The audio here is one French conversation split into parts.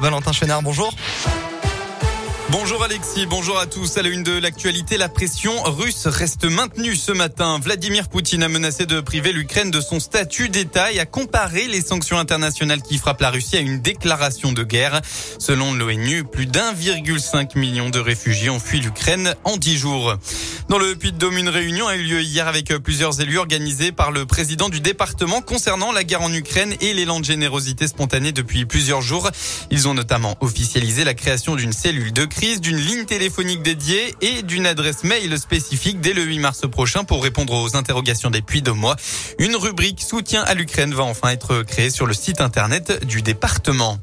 Valentin Chénard, bonjour. Bonjour Alexis, bonjour à tous. À la une de l'actualité, la pression russe reste maintenue ce matin. Vladimir Poutine a menacé de priver l'Ukraine de son statut d'État et a comparé les sanctions internationales qui frappent la Russie à une déclaration de guerre. Selon l'ONU, plus d'1,5 million de réfugiés ont fui l'Ukraine en 10 jours. Dans le Puy-de-Dôme, une réunion a eu lieu hier avec plusieurs élus organisés par le président du département concernant la guerre en Ukraine et l'élan de générosité spontanée depuis plusieurs jours. Ils ont notamment officialisé la création d'une cellule de d'une ligne téléphonique dédiée et d'une adresse mail spécifique dès le 8 mars prochain pour répondre aux interrogations des puits de mois. Une rubrique soutien à l'Ukraine va enfin être créée sur le site internet du département.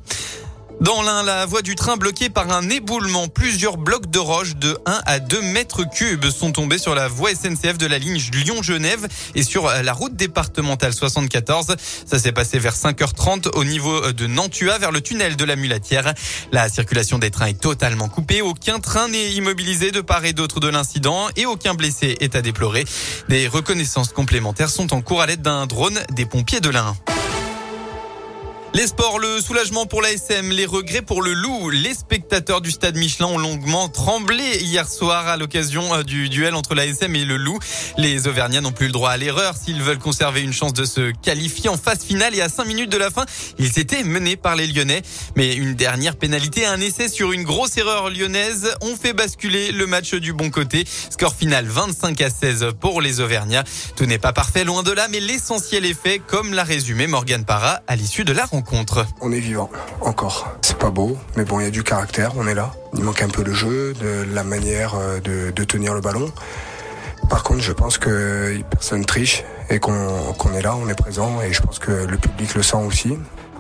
Dans l'un, la voie du train bloquée par un éboulement. Plusieurs blocs de roches de 1 à 2 mètres cubes sont tombés sur la voie SNCF de la ligne Lyon-Genève et sur la route départementale 74. Ça s'est passé vers 5h30 au niveau de Nantua vers le tunnel de la Mulatière. La circulation des trains est totalement coupée. Aucun train n'est immobilisé de part et d'autre de l'incident et aucun blessé est à déplorer. Des reconnaissances complémentaires sont en cours à l'aide d'un drone des pompiers de l'Ain. Les sports, le soulagement pour l'ASM, les regrets pour le loup. Les spectateurs du stade Michelin ont longuement tremblé hier soir à l'occasion euh, du duel entre l'ASM et le loup. Les Auvergnats n'ont plus le droit à l'erreur s'ils veulent conserver une chance de se qualifier en phase finale et à 5 minutes de la fin, ils étaient menés par les Lyonnais. Mais une dernière pénalité, un essai sur une grosse erreur lyonnaise ont fait basculer le match du bon côté. Score final 25 à 16 pour les Auvergnats. Tout n'est pas parfait, loin de là, mais l'essentiel est fait, comme l'a résumé Morgan Parra à l'issue de la rencontre. On est vivant, encore. C'est pas beau, mais bon, il y a du caractère, on est là. Il manque un peu le jeu, de la manière euh, de, tenir le ballon. Par contre, je pense que personne triche et qu'on est là, on est présent et je pense que le public le sent aussi.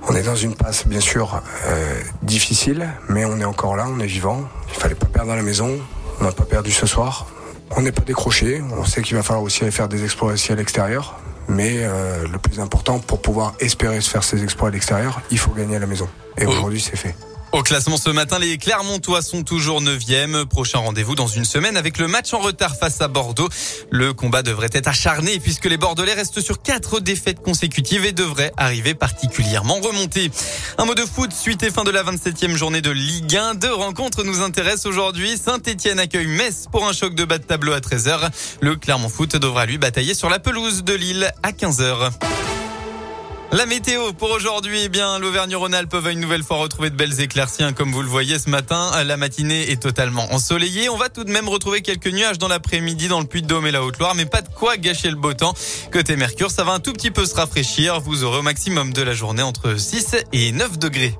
On est dans une passe bien sûr euh, difficile, mais on est encore là, on est vivant. Il fallait pas perdre à la maison, on n'a pas perdu ce soir. On n'est pas décroché, on sait qu'il va falloir aussi aller faire des exploits à l'extérieur. Mais euh, le plus important, pour pouvoir espérer se faire ses exploits à l'extérieur, il faut gagner à la maison. Et aujourd'hui, c'est fait. Au classement ce matin, les Clermontois sont toujours 9e. Prochain rendez-vous dans une semaine avec le match en retard face à Bordeaux. Le combat devrait être acharné puisque les Bordelais restent sur quatre défaites consécutives et devraient arriver particulièrement remontés. Un mot de foot, suite et fin de la 27e journée de Ligue 1. Deux rencontres nous intéressent aujourd'hui. Saint-Etienne accueille Metz pour un choc de bas de tableau à 13h. Le Clermont Foot devra lui batailler sur la pelouse de Lille à 15h. La météo pour aujourd'hui, eh bien, l'Auvergne-Rhône-Alpes va une nouvelle fois retrouver de belles éclaircies. Hein, comme vous le voyez ce matin, la matinée est totalement ensoleillée. On va tout de même retrouver quelques nuages dans l'après-midi dans le Puy-de-Dôme et la Haute-Loire, mais pas de quoi gâcher le beau temps. Côté Mercure, ça va un tout petit peu se rafraîchir. Vous aurez au maximum de la journée entre 6 et 9 degrés.